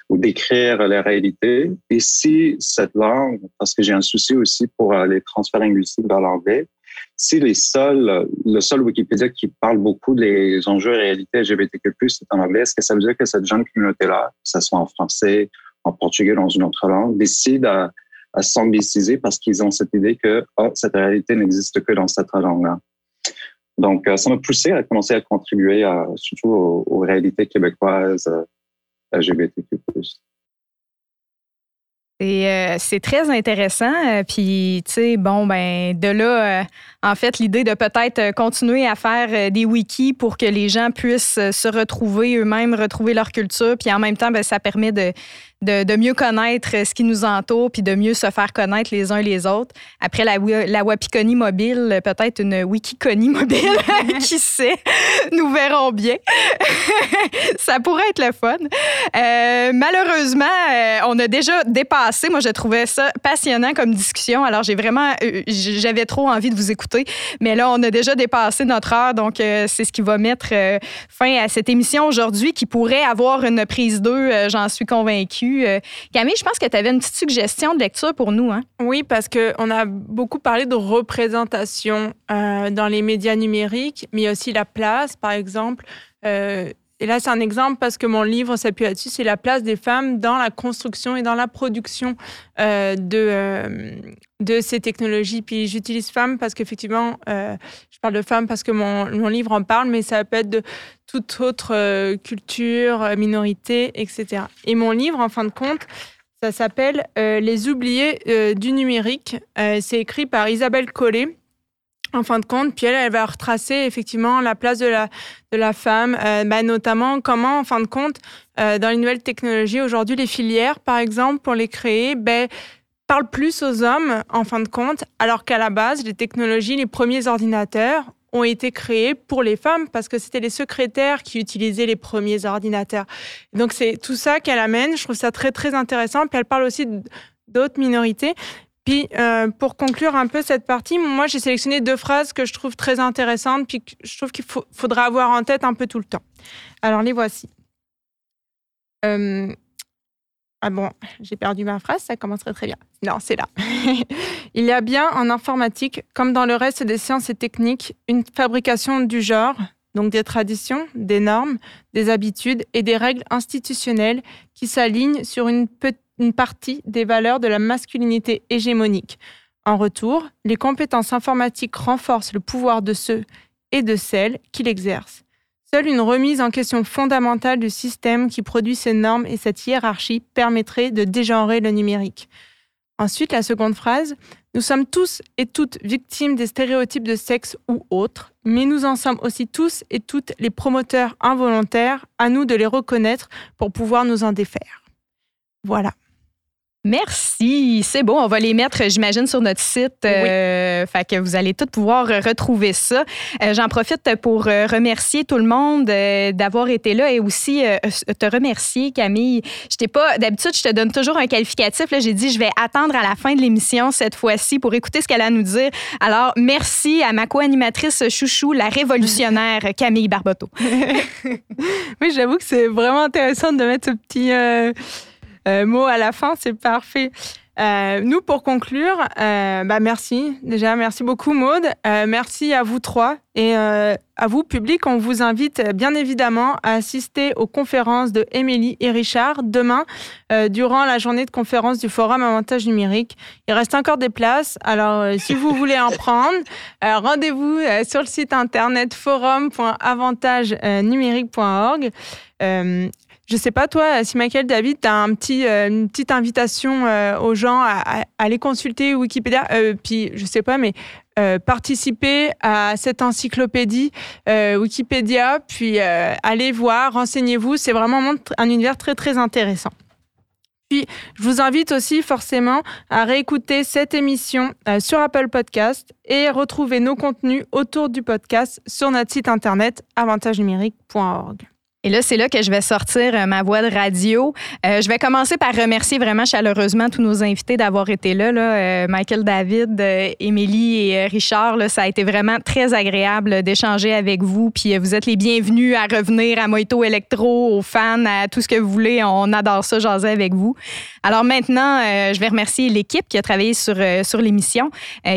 ou d'écrire la réalité? Et si cette langue, parce que j'ai un souci aussi pour euh, les transferts linguistiques dans l'anglais, si les seuls, le seul Wikipédia qui parle beaucoup des enjeux et réalités LGBTQ+, c'est en anglais, est-ce que ça veut dire que cette jeune communauté-là, que ce soit en français, en portugais, dans une autre langue, décide à, à parce qu'ils ont cette idée que oh, cette réalité n'existe que dans cette langue-là? Donc, euh, ça m'a poussé à commencer à contribuer à, surtout aux, réalités québécoises euh, LGBTQ+. Et euh, c'est très intéressant. Euh, puis, tu sais, bon, ben, de là, euh, en fait, l'idée de peut-être continuer à faire des wikis pour que les gens puissent se retrouver eux-mêmes, retrouver leur culture. Puis en même temps, ben, ça permet de, de, mieux connaître ce qui nous entoure puis de mieux se faire connaître les uns les autres. Après la, la Wapiconi mobile, peut-être une Wikiconi mobile, qui sait, nous verrons bien. ça pourrait être le fun. Euh, malheureusement, euh, on a déjà dépassé. Moi, je trouvais ça passionnant comme discussion. Alors, j'ai vraiment, euh, j'avais trop envie de vous écouter, mais là, on a déjà dépassé notre heure, donc c'est ce qui va mettre fin à cette émission aujourd'hui qui pourrait avoir une prise 2, j'en suis convaincue. Euh, Camille, je pense que tu avais une petite suggestion de lecture pour nous. Hein? Oui, parce qu'on a beaucoup parlé de représentation euh, dans les médias numériques, mais aussi la place, par exemple. Euh, et là, c'est un exemple parce que mon livre s'appuie là-dessus, c'est la place des femmes dans la construction et dans la production de, de ces technologies. Puis j'utilise femmes parce qu'effectivement, je parle de femmes parce que mon, mon, livre en parle, mais ça peut être de toute autre euh, culture, euh, minorité, etc. Et mon livre, en fin de compte, ça s'appelle euh, Les oubliés du numérique. c'est écrit par Isabelle Collet. En fin de compte, puis elle, elle va retracer effectivement la place de la, de la femme, bah, notamment comment, en fin de compte, dans les nouvelles technologies, aujourd'hui, les filières, par exemple, pour les créer, ben, parle plus aux hommes, en fin de compte, alors qu'à la base, les technologies, les premiers ordinateurs ont été créés pour les femmes parce que c'était les secrétaires qui utilisaient les premiers ordinateurs. Donc c'est tout ça qu'elle amène. Je trouve ça très très intéressant. Puis elle parle aussi d'autres minorités. Euh, pour conclure un peu cette partie, moi j'ai sélectionné deux phrases que je trouve très intéressantes, puis que je trouve qu'il faudra avoir en tête un peu tout le temps. Alors les voici. Euh, ah bon, j'ai perdu ma phrase, ça commencerait très bien. Non, c'est là. Il y a bien en informatique, comme dans le reste des sciences et techniques, une fabrication du genre, donc des traditions, des normes, des habitudes et des règles institutionnelles qui s'alignent sur une, une partie des valeurs de la masculinité hégémonique. En retour, les compétences informatiques renforcent le pouvoir de ceux et de celles qui l'exercent. Seule une remise en question fondamentale du système qui produit ces normes et cette hiérarchie permettrait de dégenrer le numérique. Ensuite, la seconde phrase, nous sommes tous et toutes victimes des stéréotypes de sexe ou autres, mais nous en sommes aussi tous et toutes les promoteurs involontaires, à nous de les reconnaître pour pouvoir nous en défaire. Voilà. Merci. C'est bon. On va les mettre, j'imagine, sur notre site. Euh, fait que vous allez tous pouvoir retrouver ça. Euh, j'en profite pour euh, remercier tout le monde d'avoir été là et aussi te remercier, Camille. Je t'ai pas. D'habitude, je te donne toujours un qualificatif. J'ai dit, je vais attendre à la fin de l'émission cette fois-ci pour écouter ce qu'elle a à nous dire. Alors, merci à ma co-animatrice chouchou, la révolutionnaire Camille Barboteau. oui, j'avoue que c'est vraiment intéressant de mettre ce petit mot à la fin, c'est parfait. Euh, nous, pour conclure, euh, bah merci. Déjà, merci beaucoup, Maude. merci à vous trois et à vous, public. On vous invite bien évidemment à assister aux conférences de Émilie et Richard demain, durant la journée de conférence du Forum Avantage Numérique. Il reste encore des places. Alors, si vous voulez en prendre, rendez-vous sur le site internet forum.avantagenumérique.org. Je sais pas, toi, si Michael David, tu as un petit, euh, une petite invitation euh, aux gens à, aller consulter Wikipédia, euh, puis je sais pas, mais participer à cette encyclopédie Wikipédia, puis allez voir, renseignez-vous. C'est vraiment un univers très, très intéressant. Puis, je vous invite aussi forcément à réécouter cette émission sur Apple Podcast et retrouver nos contenus autour du podcast sur notre site internet avantagenumérique.org. Et là, c'est là que je vais sortir euh, ma voix de radio. Euh, je vais commencer par remercier vraiment chaleureusement tous nos invités d'avoir été là. Euh, Michael David, Émilie et Richard, ça a été vraiment très agréable d'échanger avec vous. Puis vous êtes les bienvenus à revenir à Moito Electro, aux fans, à tout ce que vous voulez. On adore ça, jaser avec vous. Alors maintenant, je vais remercier l'équipe qui a travaillé sur, sur l'émission.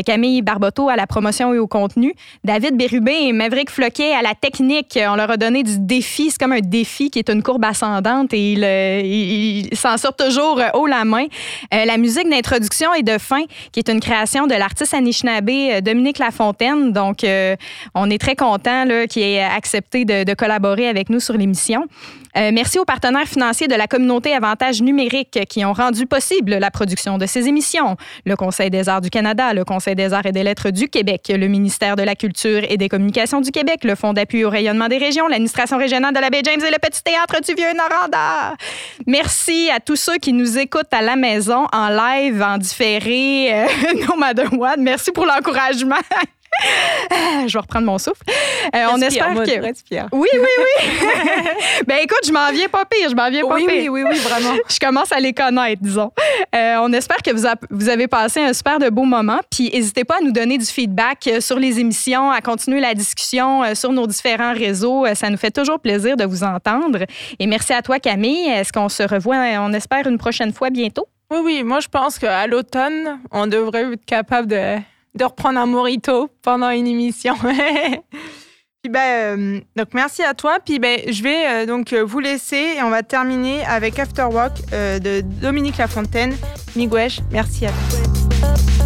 Camille Barboteau à la promotion et au contenu. David Bérubé et Maverick Floquet à la technique. On leur a donné du défi. C'est comme un défi qui est une courbe ascendante et il, euh, s'en sort toujours haut la main. Euh, la musique d'introduction et de fin, qui est une création de l'artiste Anishinaabe euh, Dominique Lafontaine. Donc, on est très content qu'il ait accepté de collaborer avec nous sur l'émission. Euh, merci aux partenaires financiers de la communauté Avantage numérique qui ont rendu possible la production de ces émissions. Le Conseil des arts du Canada, le Conseil des arts et des lettres du Québec, le ministère de la Culture et des communications du Québec, le Fonds d'appui au rayonnement des régions, l'administration régionale de la baie James et le Petit Théâtre du Vieux-Noranda. Merci à tous ceux qui nous écoutent à la maison, en live, en différé, euh, non, Madame Watt. Merci pour l'encouragement. je vais reprendre mon souffle. Euh, on espère que. Respire. Oui, oui, oui. ben écoute, je m'en viens pas pire. Je m'en viens pas oui, pire. Oui, oui, oui, vraiment. je commence à les connaître, disons. Euh, on espère que vous, vous avez passé un super de beau moment. Puis n'hésitez pas à nous donner du feedback euh, sur les émissions, à continuer la discussion sur nos différents réseaux. Ça nous fait toujours plaisir de vous entendre. Et merci à toi, Camille. Est-ce qu'on se revoit, on espère, une prochaine fois bientôt? Oui, oui. Moi, je pense qu'à l'automne, on devrait être capable de de reprendre un morito pendant une émission. Ben, donc merci à toi. Puis ben, je vais euh, donc vous laisser et on va terminer avec Afterwork euh, de Dominique Lafontaine. Miguel, merci à toi.